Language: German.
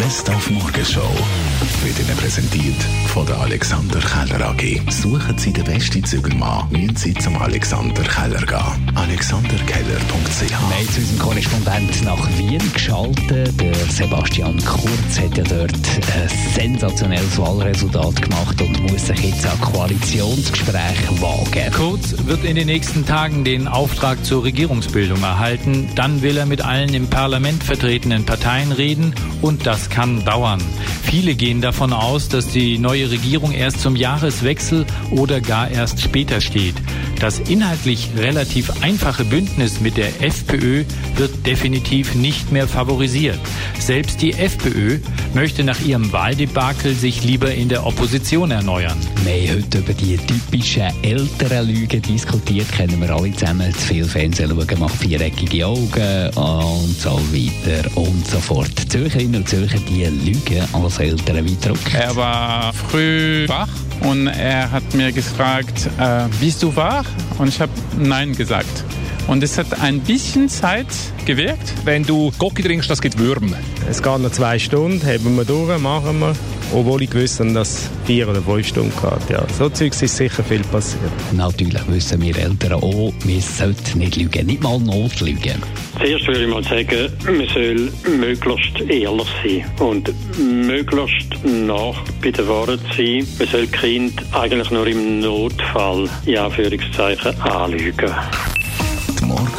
Best auf Morgenshow wird Ihnen präsentiert von der Alexander Keller AG. Suchen Sie den besten Zügelmann, müssen Sie zum Alexander Keller gehen. AlexanderKeller.ch Wir haben zu unserem Korrespondent nach Wien geschaltet. Der Sebastian Kurz hat ja dort ein sensationelles Wahlresultat gemacht und muss sich jetzt an Koalitionsgespräche wagen. Kurz wird in den nächsten Tagen den Auftrag zur Regierungsbildung erhalten. Dann will er mit allen im Parlament vertretenen Parteien reden und das kann dauern. Viele gehen davon aus, dass die neue Regierung erst zum Jahreswechsel oder gar erst später steht. Das inhaltlich relativ einfache Bündnis mit der FPÖ wird definitiv nicht mehr favorisiert. Selbst die FPÖ möchte nach ihrem Wahldebakel sich lieber in der Opposition erneuern. Wir haben heute über die typischen älteren Lügen diskutiert. Kennen wir alle zusammen. Zu viel Fernsehen schauen macht viereckige Augen und so weiter und so fort. Zürcherinnen und Zürcher, die lügen als Eltern Druck. Er war früh wach und er hat mir gefragt, äh, bist du wach? Und ich habe Nein gesagt. Und es hat ein bisschen Zeit gewirkt. Wenn du Gocki trinkst, das gibt Würmer. Es geht noch zwei Stunden, haben wir durch, machen wir. Obwohl ich gewusst habe, dass es vier oder fünf Stunden geht. Ja, so Zeugs ist sicher viel passiert. Natürlich wissen wir Eltern auch, wir sollten nicht lügen, nicht mal notlügen. Zuerst würde ich mal sagen, man soll möglichst ehrlich sein und möglichst nach bei der Wahrheit sein. Man soll Kind eigentlich nur im Notfall, in Anführungszeichen, anlügen.